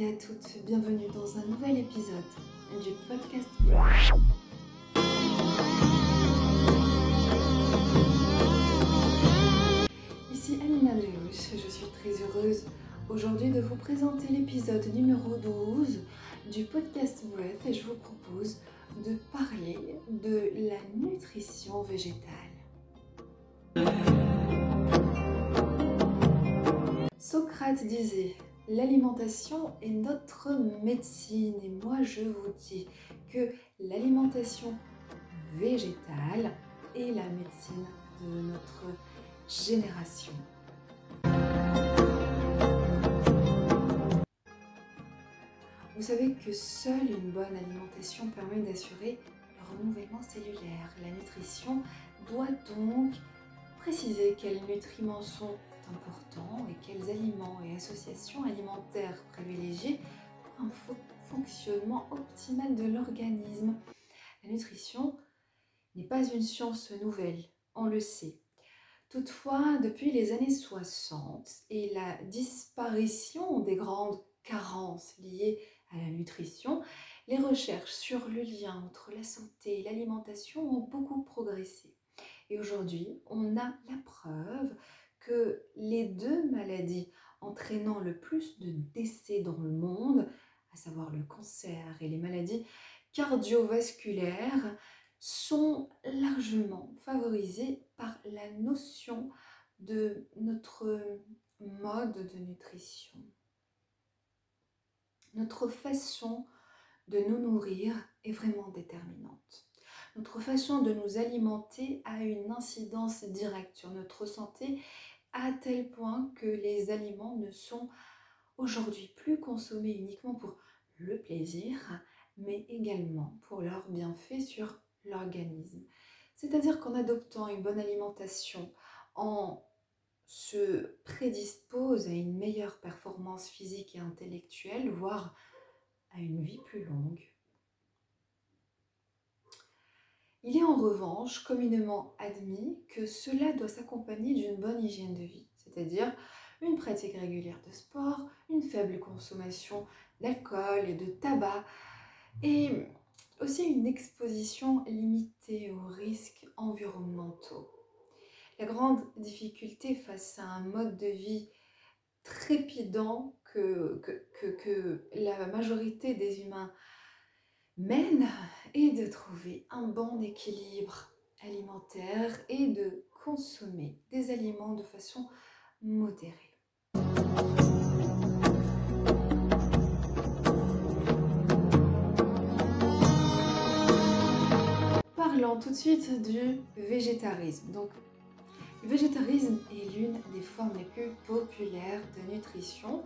et à toutes, bienvenue dans un nouvel épisode du podcast Ici Amina Delouche, je suis très heureuse aujourd'hui de vous présenter l'épisode numéro 12 du podcast Breath et je vous propose de parler de la nutrition végétale. Socrate disait L'alimentation est notre médecine et moi je vous dis que l'alimentation végétale est la médecine de notre génération. Vous savez que seule une bonne alimentation permet d'assurer le renouvellement cellulaire. La nutrition doit donc préciser quels nutriments sont importants et quels aliments et associations alimentaires privilégiés pour un fonctionnement optimal de l'organisme. La nutrition n'est pas une science nouvelle, on le sait. Toutefois, depuis les années 60 et la disparition des grandes carences liées à la nutrition, les recherches sur le lien entre la santé et l'alimentation ont beaucoup progressé. Et aujourd'hui, on a la preuve que les deux maladies entraînant le plus de décès dans le monde, à savoir le cancer et les maladies cardiovasculaires, sont largement favorisées par la notion de notre mode de nutrition. Notre façon de nous nourrir est vraiment déterminante. Notre façon de nous alimenter a une incidence directe sur notre santé à tel point que les aliments ne sont aujourd'hui plus consommés uniquement pour le plaisir, mais également pour leurs bienfaits sur l'organisme. C'est-à-dire qu'en adoptant une bonne alimentation, on se prédispose à une meilleure performance physique et intellectuelle, voire à une vie plus longue. Il est en revanche communément admis que cela doit s'accompagner d'une bonne hygiène de vie, c'est-à-dire une pratique régulière de sport, une faible consommation d'alcool et de tabac, et aussi une exposition limitée aux risques environnementaux. La grande difficulté face à un mode de vie trépidant que, que, que la majorité des humains mène de trouver un bon équilibre alimentaire et de consommer des aliments de façon modérée. Parlons tout de suite du végétarisme. Donc, le végétarisme est l'une des formes les plus populaires de nutrition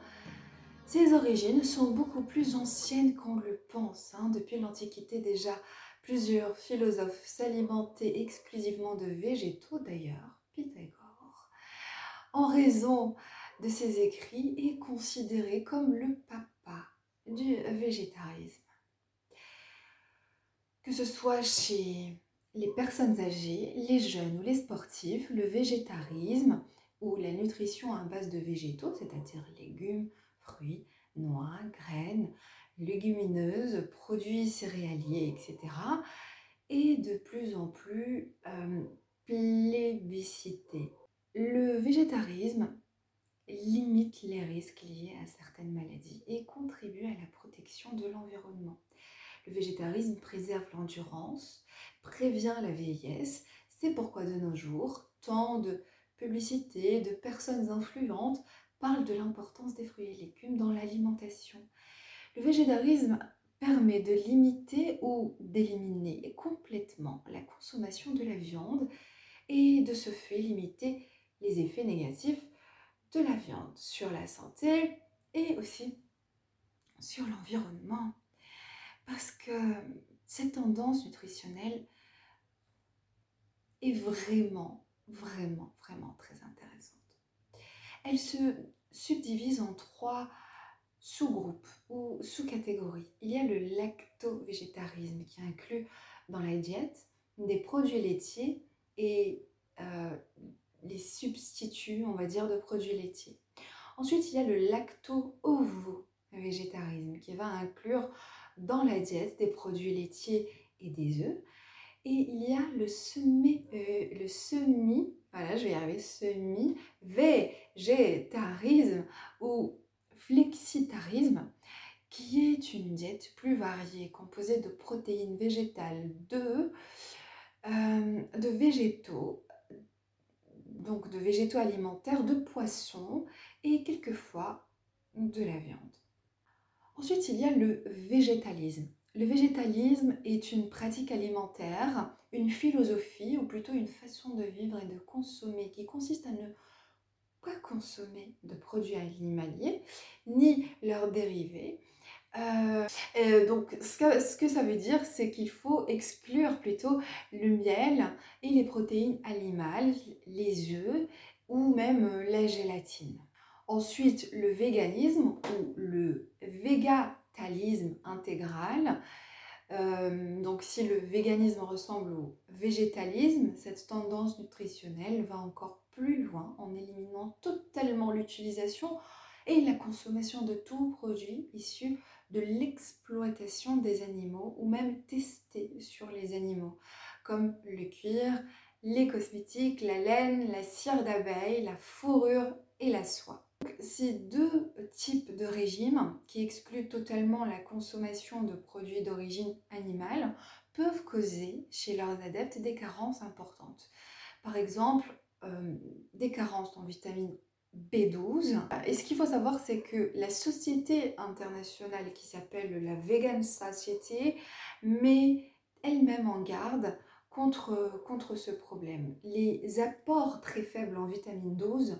ses origines sont beaucoup plus anciennes qu'on le pense. Hein. Depuis l'Antiquité déjà, plusieurs philosophes s'alimentaient exclusivement de végétaux d'ailleurs, Pythagore, en raison de ses écrits, est considéré comme le papa du végétarisme. Que ce soit chez les personnes âgées, les jeunes ou les sportifs, le végétarisme ou la nutrition à base de végétaux, c'est-à-dire légumes, fruits, noix, graines, légumineuses, produits céréaliers, etc. Et de plus en plus euh. Le végétarisme limite les risques liés à certaines maladies et contribue à la protection de l'environnement. Le végétarisme préserve l'endurance, prévient la vieillesse. C'est pourquoi de nos jours, tant de publicités, de personnes influentes parle de l'importance des fruits et légumes dans l'alimentation. Le végétarisme permet de limiter ou d'éliminer complètement la consommation de la viande et de ce fait limiter les effets négatifs de la viande sur la santé et aussi sur l'environnement. Parce que cette tendance nutritionnelle est vraiment, vraiment, vraiment très intéressante. Elle se subdivise en trois sous-groupes ou sous-catégories. Il y a le lacto-végétarisme qui inclut dans la diète des produits laitiers et euh, les substituts, on va dire, de produits laitiers. Ensuite, il y a le lacto-ovo végétarisme, qui va inclure dans la diète des produits laitiers et des œufs. Et il y a le semi, euh, voilà, je vais y arriver, semi végétarisme ou flexitarisme, qui est une diète plus variée, composée de protéines végétales, de, euh, de végétaux, donc de végétaux alimentaires, de poissons et quelquefois de la viande. Ensuite, il y a le végétalisme. Le végétalisme est une pratique alimentaire, une philosophie ou plutôt une façon de vivre et de consommer qui consiste à ne pas consommer de produits animaliers ni leurs dérivés, euh, donc, ce que, ça veut dire, c'est qu'il faut exclure plutôt le miel et les protéines animales, les œufs ou même euh, la gélatine. Ensuite, le véganisme ou le végétalisme intégral. Euh, donc, si le véganisme ressemble au végétalisme, cette tendance nutritionnelle va encore plus loin en éliminant totalement l'utilisation et la consommation de tout produit issu de l'exploitation des animaux ou même testés sur les animaux, comme le cuir, les cosmétiques, la laine, la cire d'abeille, la fourrure et la soie. Ces deux types de régimes qui excluent totalement la consommation de produits d'origine animale peuvent causer chez leurs adeptes des carences importantes. Par exemple, euh, des carences en vitamine B12. Et ce qu'il faut savoir, c'est que la société internationale qui s'appelle la Vegan Society met elle-même en garde contre, contre ce problème. Les apports très faibles en vitamine 12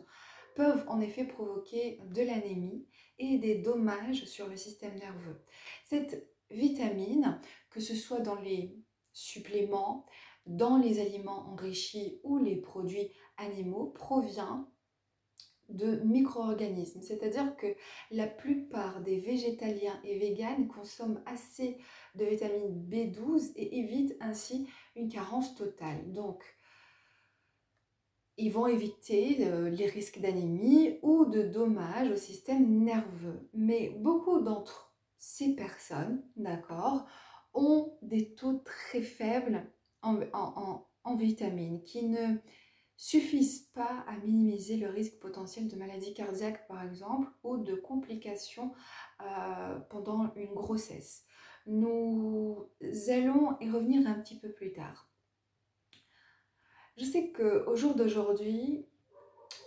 peuvent en effet provoquer de l'anémie et des dommages sur le système nerveux. Cette vitamine, que ce soit dans les suppléments, dans les aliments enrichis ou les produits animaux, provient de micro-organismes. C'est-à-dire que la plupart des végétaliens et véganes consomment assez de vitamine B12 et évitent ainsi une carence totale. Ils vont éviter euh, les risques d'anémie ou de dommages au système nerveux. Mais beaucoup d'entre ces personnes, d'accord, ont des taux très faibles en, vitamines qui ne suffisent pas à minimiser le risque potentiel de maladie cardiaque par exemple ou de complications euh, pendant une grossesse. Nous allons y revenir un petit peu plus tard. Je sais qu'au jour d'aujourd'hui,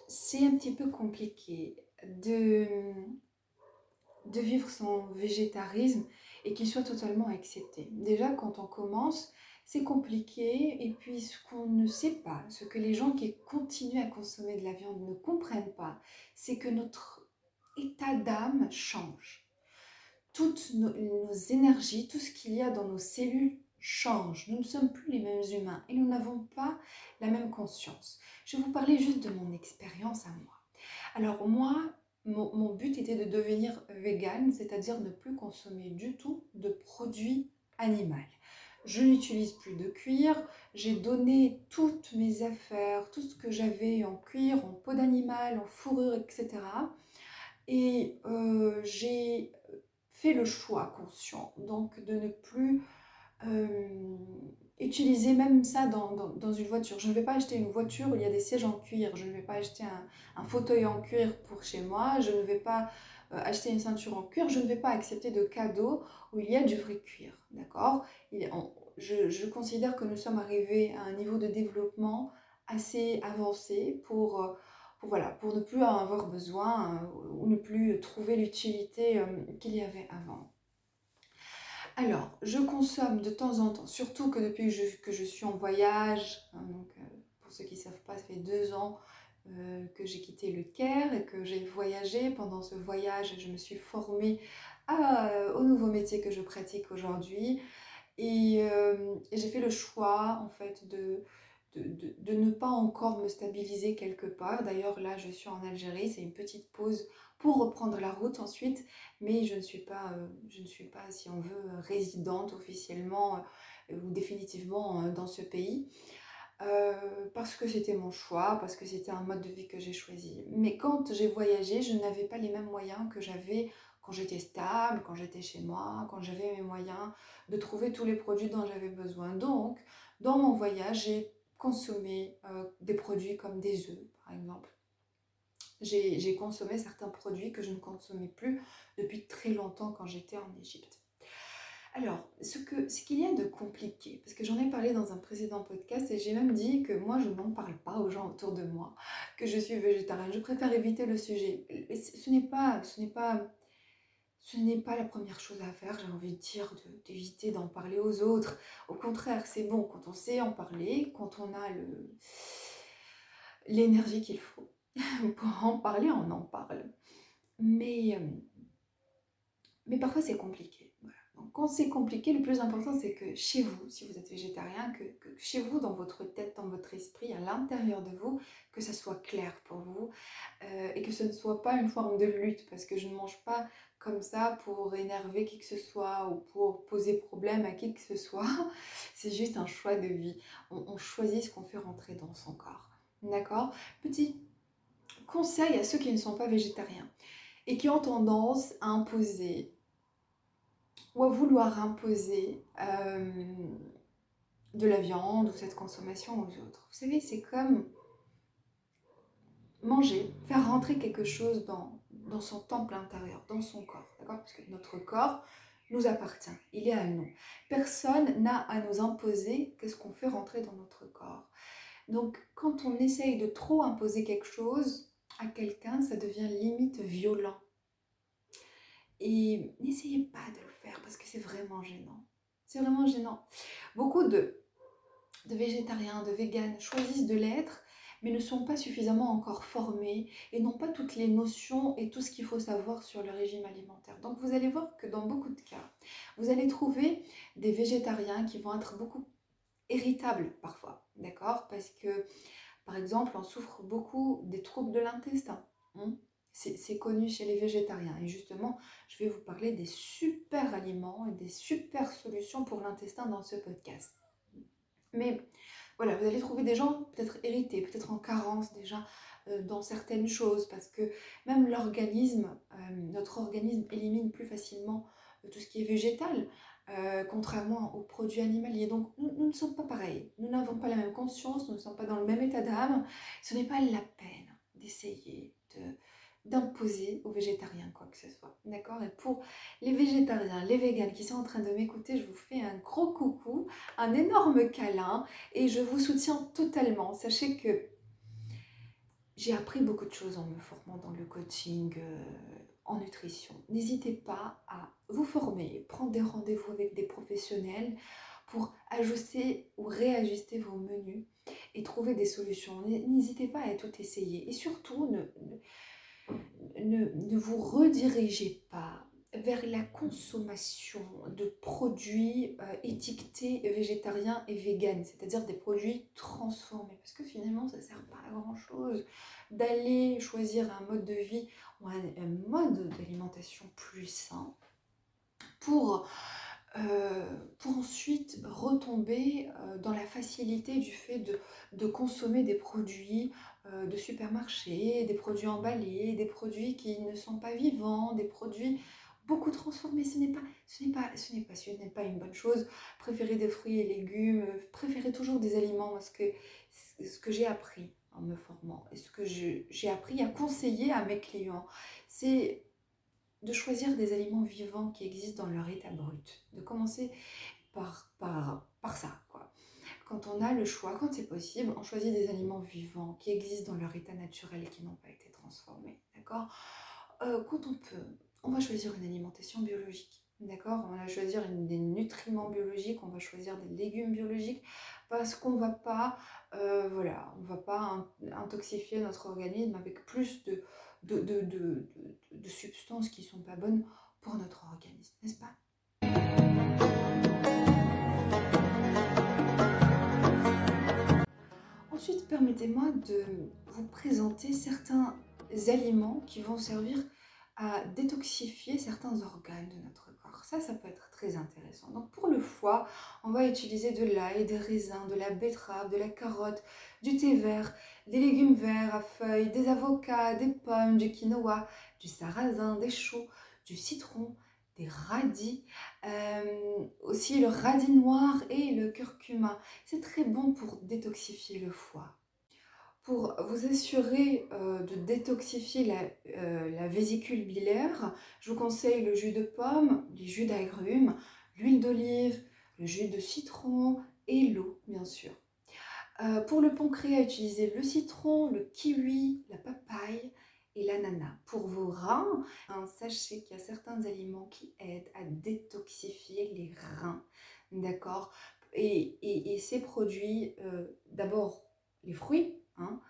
c'est un petit peu compliqué de, de vivre son végétarisme et qu'il soit totalement accepté. Déjà, quand on commence, c'est compliqué et puis ce qu'on ne sait pas, ce que les gens qui continuent à consommer de la viande ne comprennent pas, c'est que notre état d'âme change. Toutes nos, énergies, tout ce qu'il y a dans nos cellules change. Nous ne sommes plus les mêmes humains et nous n'avons pas la même conscience. Je vais vous parler juste de mon expérience à moi. Alors moi, mon, but était de devenir vegan, c'est-à-dire ne plus consommer du tout de produits animaux je n'utilise plus de cuir, j'ai donné toutes mes affaires, tout ce que j'avais en cuir, en peau d'animal, en fourrure, etc. Et euh, j'ai fait le choix conscient, donc de ne plus euh, utiliser même ça dans, une voiture. Je ne vais pas acheter une voiture où il y a des sièges en cuir, je ne vais pas acheter un, fauteuil en cuir pour chez moi, je ne vais pas euh, acheter une ceinture en cuir, je ne vais pas accepter de cadeaux où il y a du vrai cuir, d'accord? Je, considère que nous sommes arrivés à un niveau de développement assez avancé pour, euh, voilà, pour ne plus avoir besoin ou ne plus trouver l'utilité qu'il y avait avant. Alors, je consomme de temps en temps, surtout que depuis que je, suis en voyage, hein, donc, pour ceux qui ne savent pas, ça fait deux ans que j'ai quitté le Caire et que j'ai voyagé. Pendant ce voyage, je me suis formée au nouveau métier que je pratique aujourd'hui. Euh, et, j'ai fait le choix, en fait, de, de, ne pas encore me stabiliser quelque part. D'ailleurs, là, je suis en Algérie, c'est une petite pause pour reprendre la route ensuite, mais je ne suis pas, euh, je ne suis pas si on veut, résidente officiellement euh, ou définitivement dans ce pays. parce que c'était mon choix, parce que c'était un mode de vie que j'ai choisi. Mais quand j'ai voyagé, je n'avais pas les mêmes moyens que j'avais quand j'étais stable, quand j'étais chez moi, quand j'avais mes moyens de trouver tous les produits dont j'avais besoin. Donc, dans mon voyage, j'ai consommé euh, des produits comme des œufs, par exemple. J'ai consommé certains produits que je ne consommais plus depuis très longtemps quand j'étais en Égypte. Alors, ce qu'il ce qu'il y a de compliqué, parce que j'en ai parlé dans un précédent podcast et j'ai même dit que moi je n'en parle pas aux gens autour de moi, que je suis végétarienne. Je préfère éviter le sujet. ce n'est pas, ce n'est pas ce n'est pas la première chose à faire, j'ai envie de dire, d'éviter d'en parler aux autres. Au contraire, c'est bon quand on sait en parler, quand on a l'énergie qu'il faut pour en parler, on en parle. Mais, euh, mais parfois c'est compliqué. Quand c'est compliqué, le plus important c'est que chez vous, si vous êtes végétarien, que, chez vous, dans votre tête, dans votre esprit, à l'intérieur de vous, que ça soit clair pour vous euh, et que ce ne soit pas une forme de lutte parce que je ne mange pas comme ça pour énerver qui que ce soit ou pour poser problème à qui que ce soit. C'est juste un choix de vie. On, choisit ce qu'on fait rentrer dans son corps. D'accord? Petit conseil à ceux qui ne sont pas végétariens et qui ont tendance à imposer ou à vouloir imposer euh, de la viande ou cette consommation aux autres. Vous savez, c'est comme manger, faire rentrer quelque chose dans, dans son temple intérieur, dans son corps, d'accord? Parce que notre corps nous appartient, il est à nous. Personne n'a à nous imposer qu'est-ce qu'on fait rentrer dans notre corps. Donc, quand on essaye de trop imposer quelque chose à quelqu'un, ça devient limite violent. Et n'essayez pas de le parce que c'est vraiment gênant. C'est vraiment gênant. Beaucoup de, de végétariens, de véganes choisissent de l'être mais ne sont pas suffisamment encore formés et n'ont pas toutes les notions et tout ce qu'il faut savoir sur le régime alimentaire. Donc vous allez voir que dans beaucoup de cas, vous allez trouver des végétariens qui vont être beaucoup irritables parfois, d'accord? Parce que, par exemple, on souffre beaucoup des troubles de l'intestin. Hein? C'est connu chez les végétariens. Et justement, je vais vous parler des super aliments et des super solutions pour l'intestin dans ce podcast. Mais voilà, vous allez trouver des gens peut-être hérités, peut-être en carence déjà euh, dans certaines choses, parce que même l'organisme, euh, notre organisme élimine plus facilement euh, tout ce qui est végétal, contrairement aux produits animaliers. Donc nous, ne sommes pas pareils, nous n'avons pas la même conscience, nous ne sommes pas dans le même état d'âme. Ce n'est pas la peine d'essayer de d'imposer aux végétariens quoi que ce soit. D'accord? Et pour les végétariens, les véganes qui sont en train de m'écouter, je vous fais un gros coucou, un énorme câlin et je vous soutiens totalement. Sachez que j'ai appris beaucoup de choses en me formant dans le coaching euh, en nutrition. N'hésitez pas à vous former, prendre des rendez-vous avec des professionnels pour ajuster ou réajuster vos menus et trouver des solutions. N'hésitez pas à tout essayer et surtout ne ne, vous redirigez pas vers la consommation de produits euh, étiquetés végétariens et véganes, c'est-à-dire des produits transformés, parce que finalement ça ne sert pas à grand-chose d'aller choisir un mode de vie ou un, mode d'alimentation plus sain pour, euh, ensuite retomber euh, dans la facilité du fait de, de consommer des produits de supermarché, des produits emballés, des produits qui ne sont pas vivants, des produits beaucoup transformés. Ce n'est pas, ce n'est pas, ce n'est pas, une bonne chose. Préférez des fruits et légumes, préférez toujours des aliments parce que ce que j'ai appris en me formant et ce que j'ai appris à conseiller à mes clients, c'est de choisir des aliments vivants qui existent dans leur état brut. De commencer par, par, par ça, quand on a le choix, quand c'est possible, on choisit des aliments vivants qui existent dans leur état naturel qui n'ont pas été transformés. D'accord? Euh, Quand on peut, on va choisir une alimentation biologique. D'accord? On va choisir des nutriments biologiques, on va choisir des légumes biologiques parce qu'on ne va pas, euh, voilà, on va pas intoxifier notre organisme avec plus de, de, de, de substances qui ne sont pas bonnes pour notre organisme, n'est-ce pas? Ensuite, permettez-moi de vous présenter certains aliments qui vont servir à détoxifier certains organes de notre corps. Ça, ça peut être très intéressant. Donc pour le foie, on va utiliser de l'ail, des raisins, de la betterave, de la carotte, du thé vert, des légumes verts à feuilles, des avocats, des pommes, du quinoa, du sarrasin, des choux, du citron, des radis, euh, aussi le radis noir et le curcuma. C'est très bon pour détoxifier le foie. Pour vous assurer euh, de détoxifier la, euh, la, vésicule biliaire, je vous conseille le jus de pomme, les jus d'agrumes, l'huile d'olive, le jus de citron et l'eau, bien sûr. pour le pancréas, utilisez le citron, le kiwi, la papaye, et l'ananas. Pour vos reins, hein, sachez qu'il y a certains aliments qui aident à détoxifier les reins. D'accord? Et, ces produits, euh, d'abord les fruits, hein,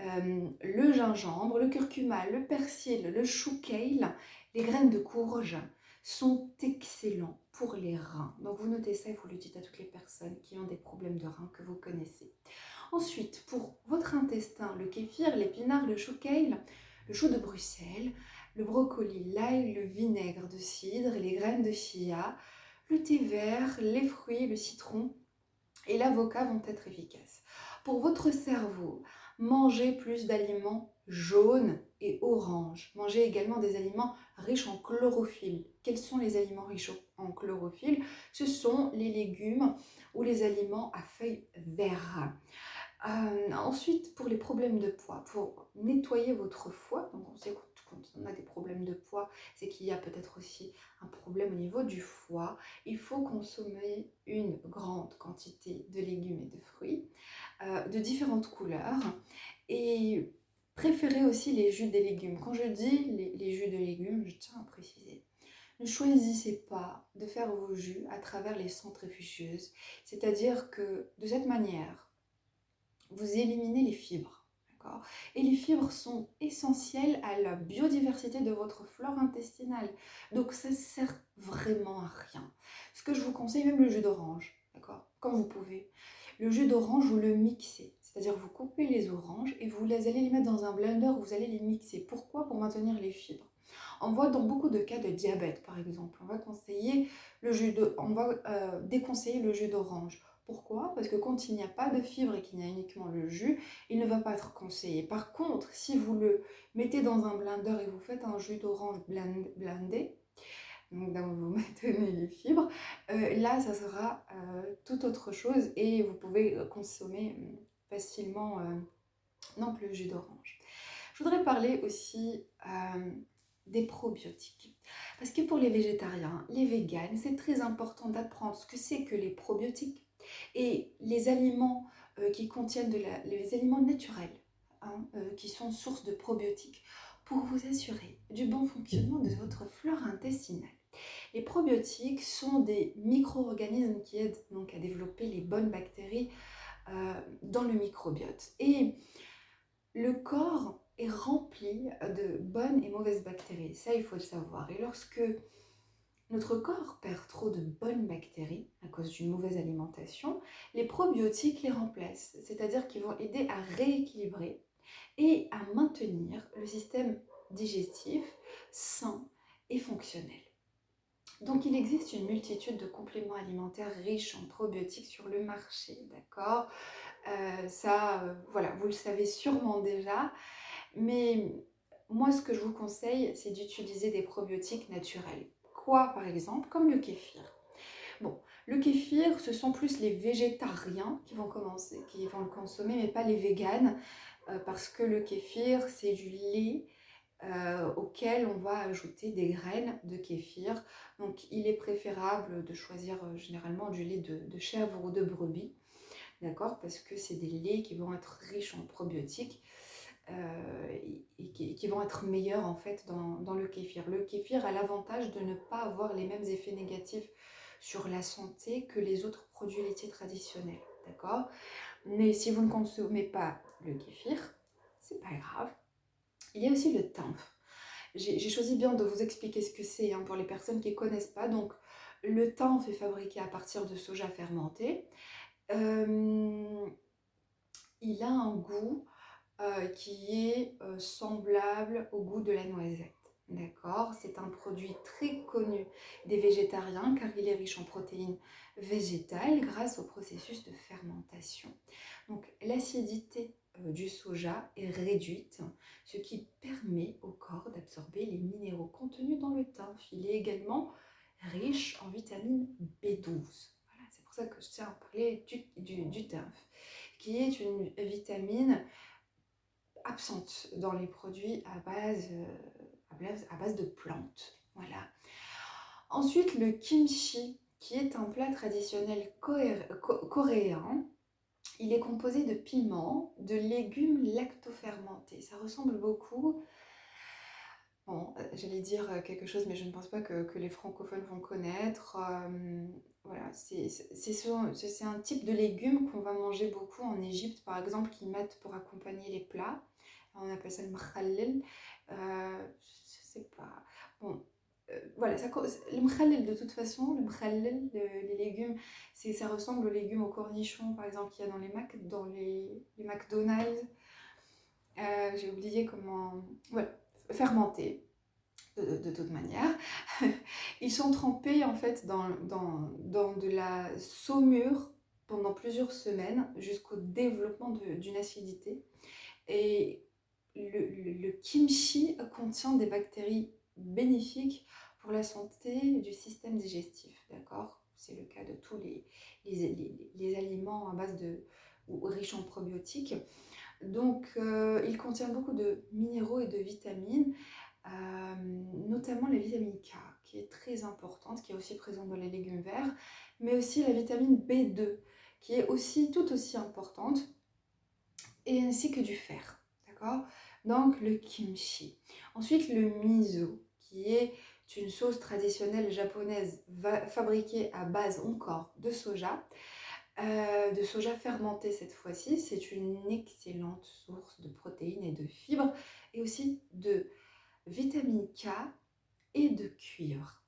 euh, le gingembre, le curcuma, le persil, le chou kale, les graines de courge sont excellents pour les reins. Donc vous notez ça et vous le dites à toutes les personnes qui ont des problèmes de reins que vous connaissez. Ensuite, pour votre intestin, le kéfir, l'épinard, le chou kale, le chou de Bruxelles, le brocoli, l'ail, le vinaigre de cidre les graines de chia, le thé vert, les fruits, le citron et l'avocat vont être efficaces. Pour votre cerveau, mangez plus d'aliments jaunes et oranges. Mangez également des aliments riches en chlorophylle. Quels sont les aliments riches en chlorophylle? Ce sont les légumes ou les aliments à feuilles vertes. Euh, ensuite, pour les problèmes de poids, pour nettoyer votre foie, donc on sait que quand on a des problèmes de poids, c'est qu'il y a peut-être aussi un problème au niveau du foie. Il faut consommer une grande quantité de légumes et de fruits euh, de différentes couleurs et préférez aussi les jus des légumes. Quand je dis les, les jus de légumes, je tiens à préciser. Ne choisissez pas de faire vos jus à travers les centrifugeuses, c'est-à-dire que de cette manière, vous éliminez les fibres. Et les fibres sont essentielles à la biodiversité de votre flore intestinale. Donc ça sert vraiment à rien. Ce que je vous conseille, même le jus d'orange, d'accord? Quand vous pouvez. Le jus d'orange, vous le mixez. C'est-à-dire vous coupez les oranges et vous les allez les mettre dans un blender, vous allez les mixer. Pourquoi? Pour maintenir les fibres. On voit dans beaucoup de cas de diabète, par exemple, on va conseiller le jus de, on va euh, déconseiller le jus d'orange pourquoi? Parce que quand il n'y a pas de fibres et qu'il y a uniquement le jus, il ne va pas être conseillé. Par contre, si vous le mettez dans un blender et vous faites un jus d'orange blendé, donc vous maintenez les fibres, euh, là ça sera euh, tout autre chose et vous pouvez consommer euh, facilement non plus le jus d'orange. Je voudrais parler aussi des probiotiques. Parce que pour les végétariens, les véganes, c'est très important d'apprendre ce que c'est que les probiotiques et les aliments euh, qui contiennent de les aliments naturels, hein, euh, qui sont source de probiotiques, pour vous assurer du bon fonctionnement de votre flore intestinale. Les probiotiques sont des micro-organismes qui aident donc à développer les bonnes bactéries euh, dans le microbiote. Et le corps est rempli de bonnes et mauvaises bactéries. Ça, il faut le savoir. Et lorsque notre corps perd trop de bonnes bactéries à cause d'une mauvaise alimentation, les probiotiques les remplacent, c'est-à-dire qu'ils vont aider à rééquilibrer et à maintenir le système digestif sain et fonctionnel. Donc il existe une multitude de compléments alimentaires riches en probiotiques sur le marché, d'accord? Euh, Ça, euh, voilà, vous le savez sûrement déjà, mais moi ce que je vous conseille, c'est d'utiliser des probiotiques naturels par exemple Comme le kéfir. Bon, le kéfir, ce sont plus les végétariens qui vont commencer, qui vont le consommer, mais pas les véganes, euh, parce que le kéfir, c'est du lait euh, auquel on va ajouter des graines de kéfir. Donc, il est préférable de choisir euh, généralement du lait de, chèvre ou de brebis, d'accord Parce que c'est des laits qui vont être riches en probiotiques. Euh, qui, vont être meilleurs en fait dans, le kéfir. Le kéfir a l'avantage de ne pas avoir les mêmes effets négatifs sur la santé que les autres produits laitiers traditionnels, d'accord? Mais si vous ne consommez pas le kéfir, c'est pas grave. Il y a aussi le temph. J'ai choisi bien de vous expliquer ce que c'est hein, pour les personnes qui ne connaissent pas. Donc, le temph est fabriqué à partir de soja fermenté. Euh, il a un goût euh, qui est euh, semblable au goût de la noisette. D'accord? C'est un produit très connu des végétariens car il est riche en protéines végétales grâce au processus de fermentation. Donc l'acidité euh, du soja est réduite, ce qui permet au corps d'absorber les minéraux contenus dans le thym. Il est également riche en vitamine B12. Voilà, c'est pour ça que je tiens à parler du, du, qui est une vitamine absente dans les produits à base, euh, à base de plantes. Voilà. Ensuite, le kimchi, qui est un plat traditionnel coréen. Il est composé de piments, de légumes lactofermentés. Ça ressemble beaucoup Bon, euh, j'allais dire euh, quelque chose, mais je ne pense pas que, les francophones vont connaître. Euh, voilà, c'est un type de légumes qu'on va manger beaucoup en Égypte, par exemple, qu'ils mettent pour accompagner les plats. On appelle ça le mkhallel. Euh, je sais pas. Bon, voilà, ça, le mkhallel de toute façon, le mkhallel, les légumes, ça ressemble aux légumes aux cornichons, par exemple, qu'il y a dans les, Mac, dans les, les McDonald's. J'ai oublié comment. Voilà fermentés de, toute manière. Ils sont trempés en fait dans, dans, dans de la saumure pendant plusieurs semaines jusqu'au développement d'une acidité. Et le, kimchi contient des bactéries bénéfiques pour la santé du système digestif, d'accord? C'est le cas de tous les, aliments à base de ou riches en probiotiques. Donc, euh, il contient beaucoup de minéraux et de vitamines, euh, notamment la vitamine K, qui est très importante, qui est aussi présente dans les légumes verts, mais aussi la vitamine B2, qui est aussi tout aussi importante, et ainsi que du fer. D'accord? Donc, le kimchi. Ensuite, le miso, qui est une sauce traditionnelle japonaise fabriquée à base encore de soja. Euh, de soja fermenté cette fois-ci. C'est une excellente source de protéines et de fibres et aussi de vitamine K et de cuivre.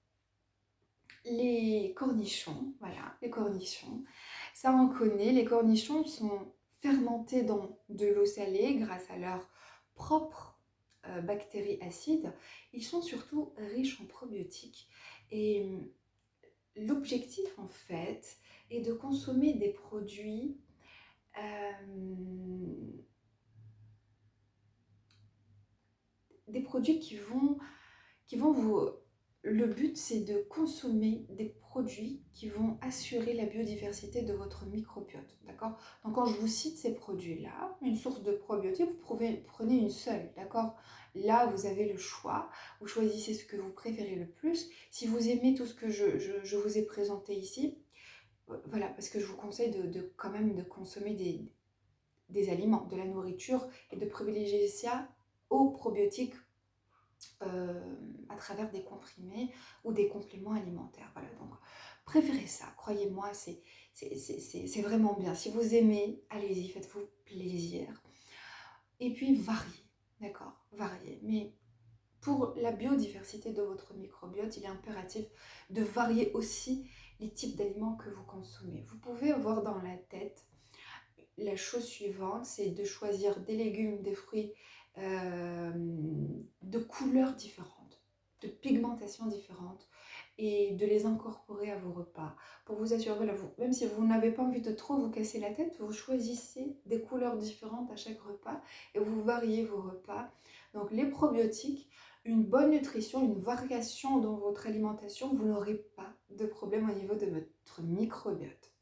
Les cornichons, voilà, les cornichons, ça on connaît, les cornichons sont fermentés dans de l'eau salée grâce à leur propre euh, bactéries acides. Ils sont surtout riches en probiotiques et hum, l'objectif en fait, et de consommer des produits euh, des produits qui vont, qui vont vous... Le but, c'est de consommer des produits qui vont assurer la biodiversité de votre microbiote. D'accord? Donc, quand je vous cite ces produits-là, une source de probiotiques, vous prenez une seule. D'accord? Là, vous avez le choix. Vous choisissez ce que vous préférez le plus. Si vous aimez tout ce que je, vous ai présenté ici, voilà, parce que je vous conseille de, quand même de consommer des, aliments, de la nourriture et de privilégier ça aux probiotiques euh, à travers des comprimés ou des compléments alimentaires. Voilà, donc préférez ça, croyez-moi, c'est vraiment bien. Si vous aimez, allez-y, faites-vous plaisir. Et puis variez, d'accord, variez. Mais pour la biodiversité de votre microbiote, il est impératif de varier aussi les types d'aliments que vous consommez. Vous pouvez avoir dans la tête la chose suivante, c'est de choisir des légumes, des fruits euh, de couleurs différentes, de pigmentation différentes et de les incorporer à vos repas pour vous assurer, même si vous n'avez pas envie de trop vous casser la tête, vous choisissez des couleurs différentes à chaque repas et vous variez vos repas. Donc les probiotiques, une bonne nutrition, une variation dans votre alimentation, vous n'aurez pas de problème au niveau de votre microbiote.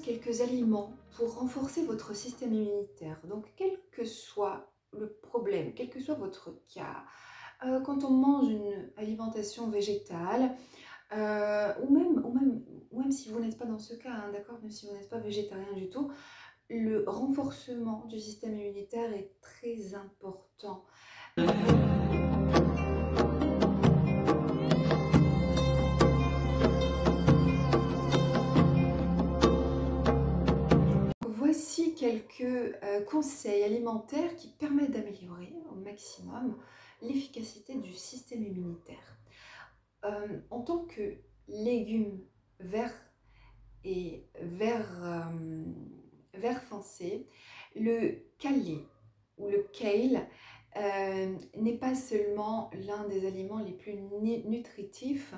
Quelques aliments pour renforcer votre système immunitaire. Donc, quel que soit le problème, quel que soit votre cas, euh, quand on mange une alimentation végétale, euh, ou, même, si vous n'êtes pas dans ce cas, hein, d'accord, même si vous n'êtes pas végétarien du tout, le renforcement du système immunitaire est très important. Quelques euh, conseils alimentaires qui permettent d'améliorer au maximum l'efficacité du système euh, en tant que légume vert et vert, euh, vert foncé, le kale ou le kale n'est pas seulement l'un des aliments les plus nutritifs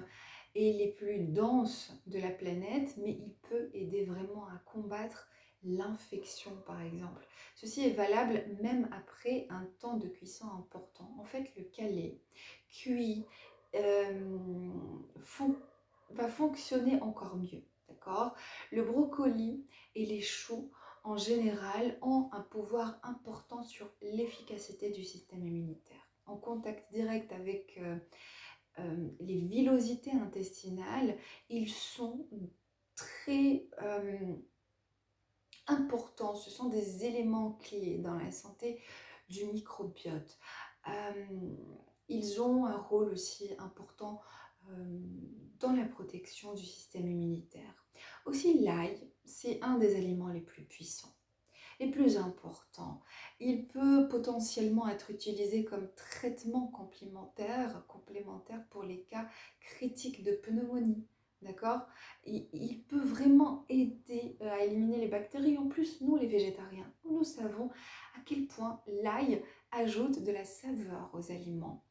et les plus denses de la planète, mais il peut aider vraiment à combattre l'infection par exemple. Ceci est valable même après un temps de cuisson important. En fait, le calé cuit euh, va fonctionner encore mieux. D'accord? Le brocoli et les choux en général ont un pouvoir important sur l'efficacité du système immunitaire. En contact direct avec euh, euh, les villosités intestinales, ils sont très importants. Ce sont des éléments clés dans la santé du microbiote. ils ont un rôle aussi important dans la protection du système immunitaire. Aussi, l'ail, c'est un des aliments les plus puissants, les plus importants. Il peut potentiellement être utilisé comme traitement complémentaire, complémentaire pour les cas critiques de pneumonie. D'accord? Il, peut vraiment aider euh, à éliminer les bactéries. En plus, nous, les végétariens, nous savons à quel point l'ail ajoute de la saveur aux aliments.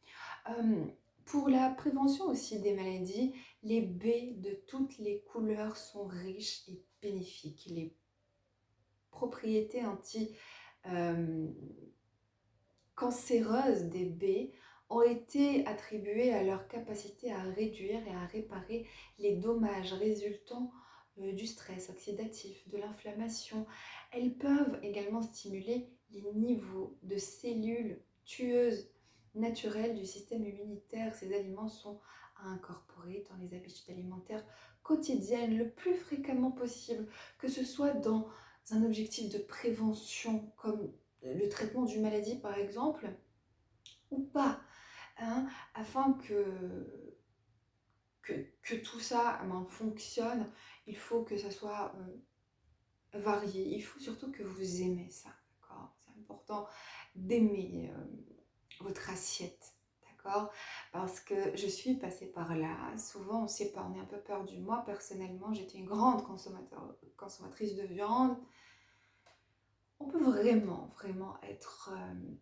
Pour la prévention aussi des maladies, les baies de toutes les couleurs sont riches et bénéfiques. Les propriétés anti-cancéreuses des baies ont été attribuées à leur capacité à réduire et à réparer les dommages résultant euh, du stress oxydatif, de l'inflammation. Elles peuvent également stimuler les niveaux de cellules tueuses naturel du système immunitaire. Ces aliments sont à incorporer dans les habitudes alimentaires quotidiennes le plus fréquemment possible, que ce soit dans un objectif de prévention comme le traitement d'une maladie par exemple, ou pas, hein, afin que, tout ça ben, fonctionne, il faut que ça soit euh, varié, il faut surtout que vous aimez ça, d'accord? C'est important d'aimer. Euh, votre assiette. D'accord? Parce que je suis passée par là. Souvent, on ne sait pas, on est un peu perdu. Moi, personnellement, j'étais une grande consommatrice de viande. On peut vraiment, vraiment être... Euh,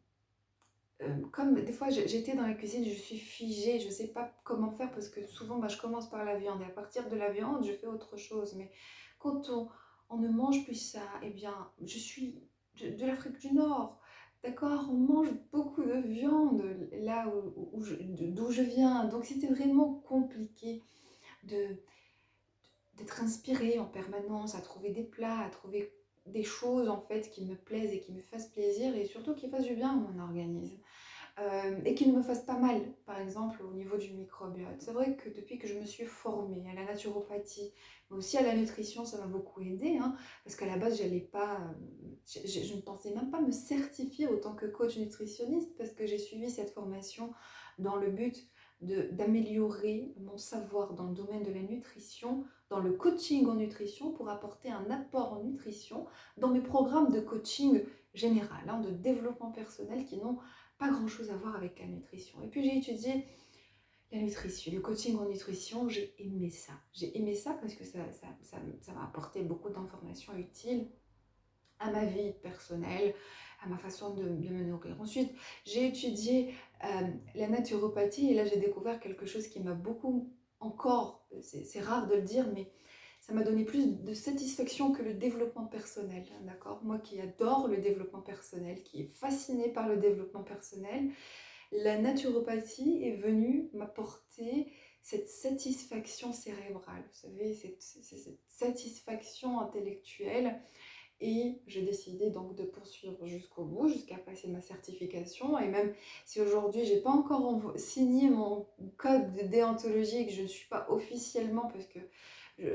comme des fois j'étais dans la cuisine, je suis figée, je ne sais pas comment faire parce que souvent bah, je commence par la viande et à partir de la viande je fais autre chose. Mais quand on, ne mange plus ça, eh bien je suis de l'Afrique du Nord, D'accord? On mange beaucoup de viande là où, d'où je viens. Donc c'était vraiment compliqué d'être inspiré en permanence, à trouver des plats, à trouver des choses en fait qui me plaisent et qui me fassent plaisir et surtout qui fassent du bien à mon organisme. Euh, et qui ne me fasse pas mal, par exemple au niveau du microbiote. C'est vrai que depuis que je me suis formée à la naturopathie, mais aussi à la nutrition, ça m'a beaucoup aidé, hein, parce qu'à la base, j'allais pas, euh, je, ne pensais même pas me certifier autant que coach nutritionniste, parce que j'ai suivi cette formation dans le but d'améliorer mon savoir dans le domaine de la nutrition, dans le coaching en nutrition, pour apporter un apport en nutrition dans mes programmes de coaching général, hein, de développement personnel qui n'ont pas grand-chose à voir avec la nutrition. Et puis j'ai étudié la nutrition, le coaching en nutrition, j'ai aimé ça. J'ai aimé ça parce que ça m'a ça, ça, apporté beaucoup d'informations utiles à ma vie personnelle, à ma façon de, me nourrir. Ensuite, j'ai étudié euh, la naturopathie et là j'ai découvert quelque chose qui m'a beaucoup encore, c'est rare de le dire, mais ça m'a donné plus de satisfaction que le développement personnel, d'accord? Moi qui adore le développement personnel, qui est fascinée par le développement personnel, la naturopathie est venue m'apporter cette satisfaction cérébrale, vous savez, cette satisfaction intellectuelle. Et j'ai décidé donc de poursuivre jusqu'au bout, jusqu'à passer ma certification. Et même si aujourd'hui j'ai pas encore signé mon code de déontologie et que je ne suis pas officiellement, parce que je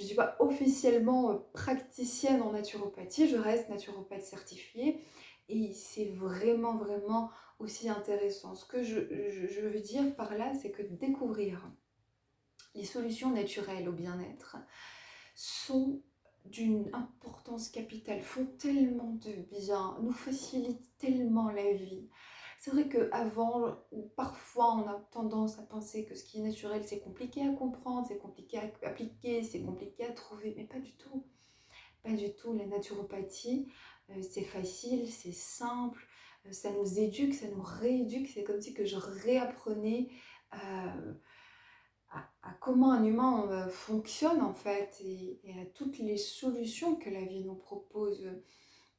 ne suis pas officiellement euh, praticienne en naturopathie, je reste naturopathe certifiée. Et c'est vraiment, vraiment aussi intéressant. Ce que je, veux dire par là, c'est que découvrir les solutions naturelles au bien-être sont d'une importance capitale, font tellement de bien, nous facilitent tellement la vie. C'est vrai qu'avant, parfois, on a tendance à penser que ce qui est naturel, c'est compliqué à comprendre, c'est compliqué à appliquer, c'est compliqué à trouver, mais pas du tout. Pas du tout. La naturopathie, euh, c'est facile, c'est simple, euh, ça nous éduque, ça nous rééduque. C'est comme si que je réapprenais euh, à, comment un humain fonctionne en fait et, à toutes les solutions que la vie nous propose.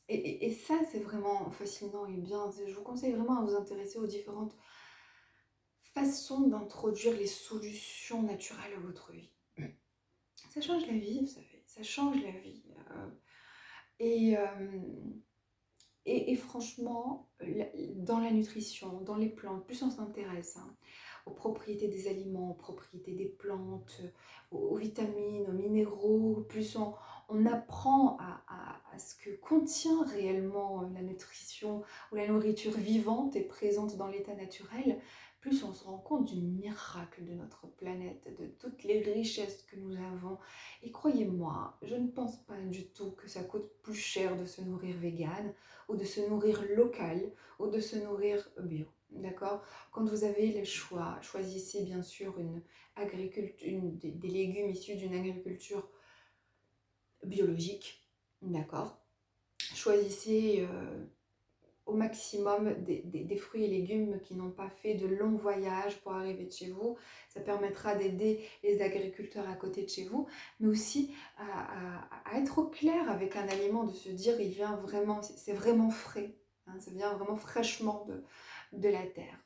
Et, ça, c'est vraiment fascinant et bien. Je vous conseille vraiment à vous intéresser aux différentes façons d'introduire les solutions naturelles à votre vie. Ça change la vie, vous savez, ça change la vie. Euh, euh, et, et, franchement, dans la nutrition, dans les plantes, plus on s'intéresse hein, aux propriétés des aliments, aux propriétés des plantes, aux vitamines, aux minéraux, plus on, apprend à, ce que contient réellement la nutrition ou la nourriture vivante et présente dans l'état naturel, plus on se rend compte du miracle de notre planète, de toutes les richesses que nous avons. Et croyez-moi, je ne pense pas du tout que ça coûte plus cher de se nourrir vegan ou de se nourrir local ou de se nourrir bio. D'accord. Quand vous avez le choix, choisissez bien sûr une agriculture, des légumes issus d'une agriculture biologique, d'accord. Choisissez euh, au maximum des, fruits et légumes qui n'ont pas fait de longs voyages pour arriver de chez vous. Ça permettra d'aider les agriculteurs à côté de chez vous, mais aussi à, être au clair avec un aliment, de se dire il vient vraiment, c'est vraiment frais, hein, ça vient vraiment fraîchement de, de la terre.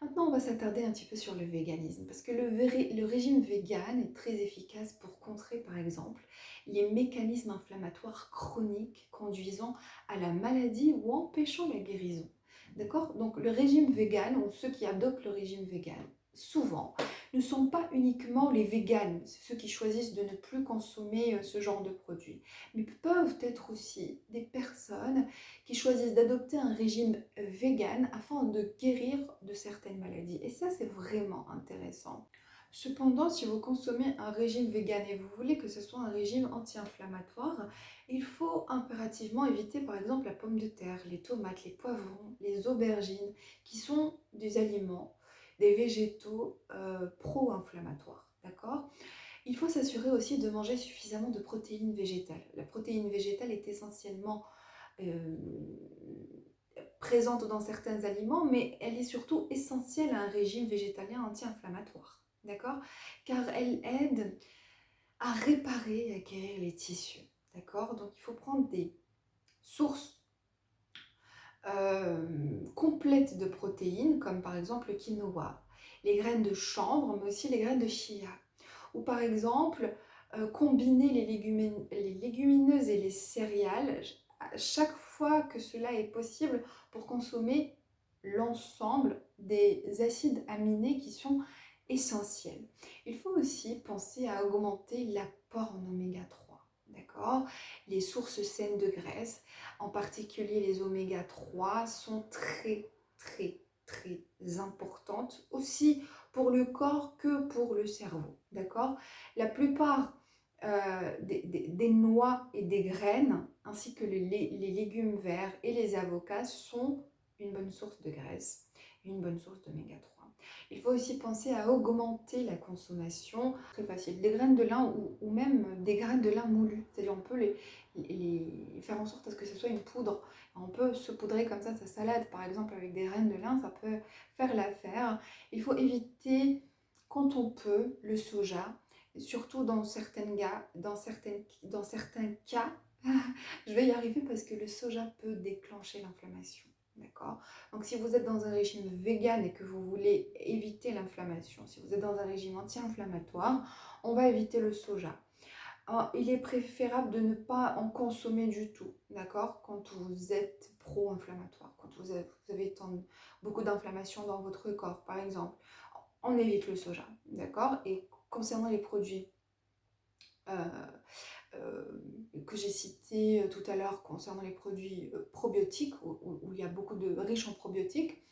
Maintenant, on va s'attarder un petit peu sur le véganisme, parce que le, régime vegan est très efficace pour contrer, par exemple, les mécanismes inflammatoires chroniques conduisant à la maladie ou empêchant la guérison. D'accord? Donc, le régime vegan, ou ceux qui adoptent le régime vegan, souvent, ne sont pas uniquement les véganes, ceux qui choisissent de ne plus consommer euh, ce genre de produits, mais peuvent être aussi des personnes qui choisissent d'adopter un régime vegan afin de guérir de certaines maladies. Et ça, c'est vraiment intéressant. Cependant, si vous consommez un régime vegan et vous voulez que ce soit un régime anti-inflammatoire, il faut impérativement éviter par exemple la pomme de terre, les tomates, les poivrons, les aubergines, qui sont des aliments des végétaux euh, pro-inflammatoires. D'accord? Il faut s'assurer aussi de manger suffisamment de protéines végétales. La protéine végétale est essentiellement euh, présente dans certains aliments, mais elle est surtout essentielle à un régime végétalien anti-inflammatoire. D'accord? Car elle aide à réparer et à guérir les tissus. D'accord? Donc il faut prendre des sources euh, complète de protéines, comme par exemple le quinoa, les graines de chanvre, mais aussi les graines de chia. Ou par exemple, euh, combiner les, légumineuses et les céréales chaque fois que cela est possible pour consommer l'ensemble des acides aminés qui sont essentiels. Il faut aussi penser à augmenter l'apport en oméga 3 Les sources saines de graisse, en particulier les oméga 3, sont très, très, très importantes aussi pour le corps que pour le cerveau, d'accord La plupart euh, des, noix et des graines, ainsi que les, les légumes verts et les avocats, sont une bonne source de graisse, une bonne source d'oméga 3. Il faut aussi penser à augmenter la consommation, très facile, des graines de lin ou, même des graines de lin moulues. C'est-à-dire on peut faire en sorte à que ce soit une poudre. On peut se poudrer comme ça sa salade, par exemple, avec des graines de lin, ça peut faire l'affaire. Il faut éviter, quand on peut, le soja, surtout dans, certaines dans, dans certains cas. je vais y arriver parce que le soja peut déclencher l'inflammation. D'accord? Donc si vous êtes dans un régime vegan et que vous voulez éviter l'inflammation, si vous êtes dans un régime anti-inflammatoire, on va éviter le soja. il est préférable de ne pas en consommer du tout, d'accord? Quand vous êtes pro-inflammatoire, quand vous avez, beaucoup d'inflammation dans votre corps, par exemple, on évite le soja, d'accord? Et concernant les produits euh, euh, que j'ai cité euh, tout à l'heure concernant les produits euh, probiotiques, où, il y a beaucoup de riches en probiotiques,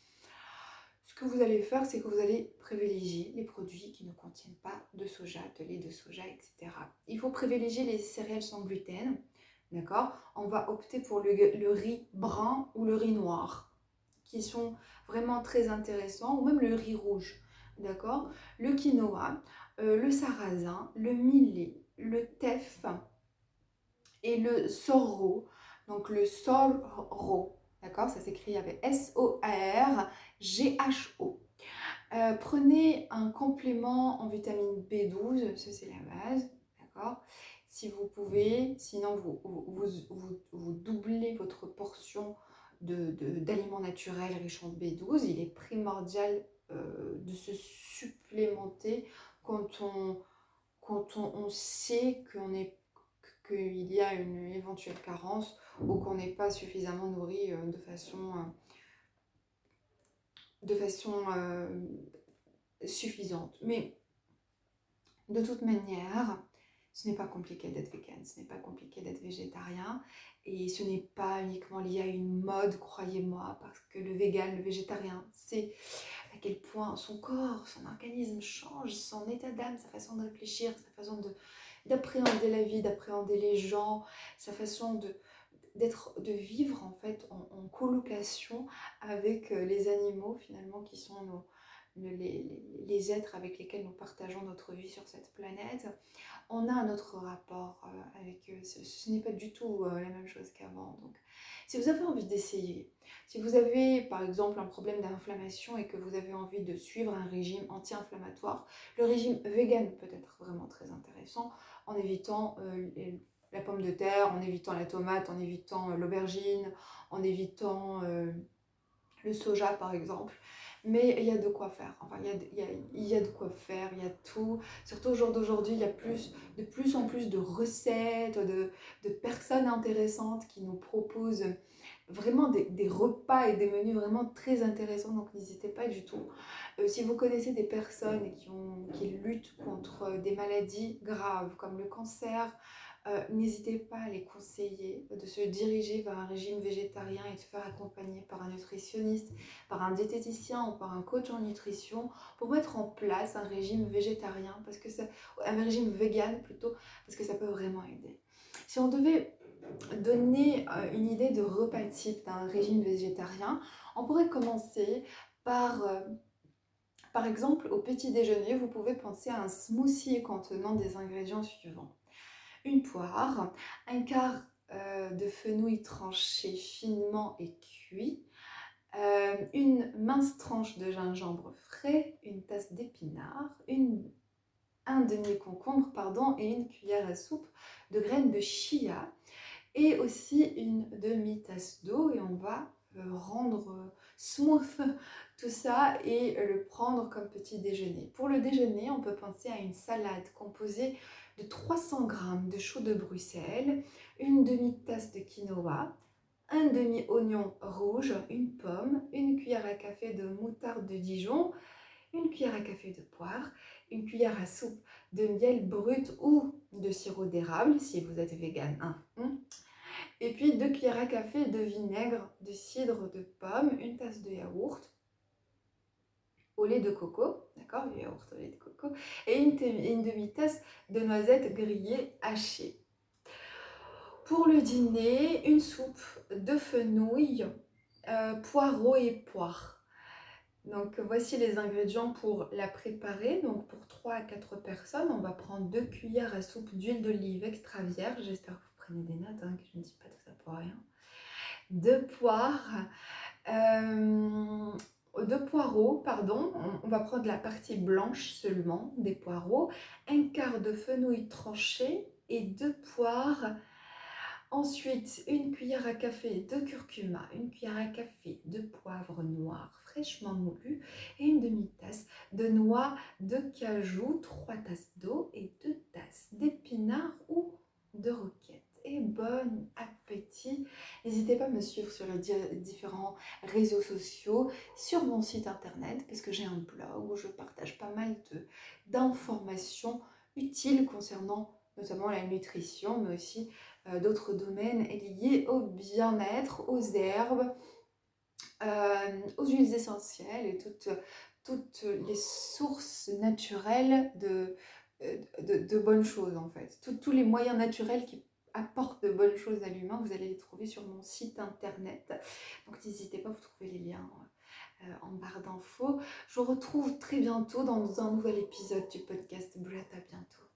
ce que vous allez faire, c'est que vous allez privilégier les produits qui ne contiennent pas de soja, de lait de soja, etc. Il faut privilégier les céréales sans gluten, d'accord? On va opter pour le, riz brun ou le riz noir. qui sont vraiment très intéressants, ou même le riz rouge, d'accord? Le quinoa, euh, le sarrasin, le millet, le teff le sorgho. Donc le sorgho, d'accord Ça s'écrit avec S-O-R-G-H-O. Euh, prenez un complément en vitamine B12, ça c'est la base, d'accord Si vous pouvez, sinon vous, doublez votre portion d'aliments de, naturels riches en B12. Il est primordial euh, de se supplémenter quand on, quand on, sait qu'on est qu'il y a une éventuelle carence ou qu'on n'est pas suffisamment nourri euh, de façon de façon euh, suffisante. Mais de toute manière, ce n'est pas compliqué d'être vegan, ce n'est pas compliqué d'être végétarien et ce n'est pas uniquement lié à une mode, croyez-moi, parce que le vegan, le végétarien, c'est à quel point son corps, son organisme change, son état d'âme, sa façon de réfléchir, sa façon d'appréhender la vie, d'appréhender les gens, sa façon de, d'être vivre en fait en, colocation avec euh, les animaux finalement qui sont nos, les, êtres avec lesquels nous partageons notre vie sur cette planète, on a un autre rapport euh, avec eux. Ce, n'est pas du tout euh, la même chose qu'avant. Donc, si vous avez envie d'essayer, si vous avez par exemple un problème d'inflammation et que vous avez envie de suivre un régime anti-inflammatoire, le régime vegan peut être vraiment très intéressant en évitant la pomme de terre, en évitant la tomate, en évitant euh, l'aubergine, en évitant euh, le soja par exemple. Mais il y a de quoi faire. Enfin, il y a, de quoi faire, il y a tout. Surtout au jour d'aujourd'hui, il y a plus, de plus en plus de recettes, de, personnes intéressantes qui nous proposent vraiment des, des, repas et des menus vraiment très intéressants. Donc n'hésitez pas du tout. Euh, si vous connaissez des personnes qui, ont, qui luttent contre des maladies graves comme le cancer, euh, n'hésitez pas à les conseiller de se diriger vers un régime végétarien et de se faire accompagner par un nutritionniste, par un diététicien ou par un coach en nutrition pour mettre en place un régime végétarien, parce que un régime vegan plutôt, parce que ça peut vraiment aider. Si on devait donner euh, une idée de repas type d'un régime végétarien, on pourrait commencer par... Euh, par exemple, au petit déjeuner, vous pouvez penser à un smoothie contenant des ingrédients suivants une poire, un quart euh, de fenouil tranché finement et cuit, euh, une mince tranche de gingembre frais, une tasse d'épinards, un demi-concombre pardon, et une cuillère à soupe de graines de chia et aussi une demi-tasse d'eau et on va euh, rendre smooth tout ça et le prendre comme petit déjeuner. Pour le déjeuner, on peut penser à une salade composée de 300 g de chou de Bruxelles, une demi-tasse de quinoa, un demi-oignon rouge, une pomme, une cuillère à café de moutarde de Dijon, une cuillère à café de poire, une cuillère à soupe de miel brut ou de sirop d'érable si vous êtes vegan. Hein. Et puis deux cuillères à café de vinaigre, de cidre de pomme, une tasse de yaourt, au lait de coco, d'accord, lait de coco, et une, demi-tasse de noisettes grillées hachées. Pour le dîner, une soupe de fenouil, euh, poireaux et poire. Donc voici les ingrédients pour la préparer. Donc pour 3 à 4 personnes, on va prendre 2 cuillères à soupe d'huile d'olive extra vierge. J'espère que vous prenez des notes, hein, que je ne dis pas tout ça pour rien. 2 poires, euh, de poireaux, pardon, on, va prendre la partie blanche seulement des poireaux, un quart de fenouil tranché et deux poires. Ensuite, une cuillère à café de curcuma, une cuillère à café de poivre noir fraîchement moulu et une demi-tasse de noix de cajou, trois tasses d'eau et deux tasses d'épinards ou de roquette bon appétit. N'hésitez pas à me suivre sur les différents réseaux sociaux, sur mon site internet, parce que j'ai un blog où je partage pas mal d'informations utiles concernant notamment la nutrition, mais aussi euh, d'autres domaines liés au bien-être, aux herbes, euh, aux huiles essentielles et toutes, toutes les sources naturelles de, de, bonnes choses en fait. tous les moyens naturels qui apportent de bonnes choses à l'humain, vous allez les trouver sur mon site internet. Donc n'hésitez pas, vous trouvez les liens euh, en barre d'infos. Je vous retrouve très bientôt dans un nouvel épisode du podcast Brett. À bientôt.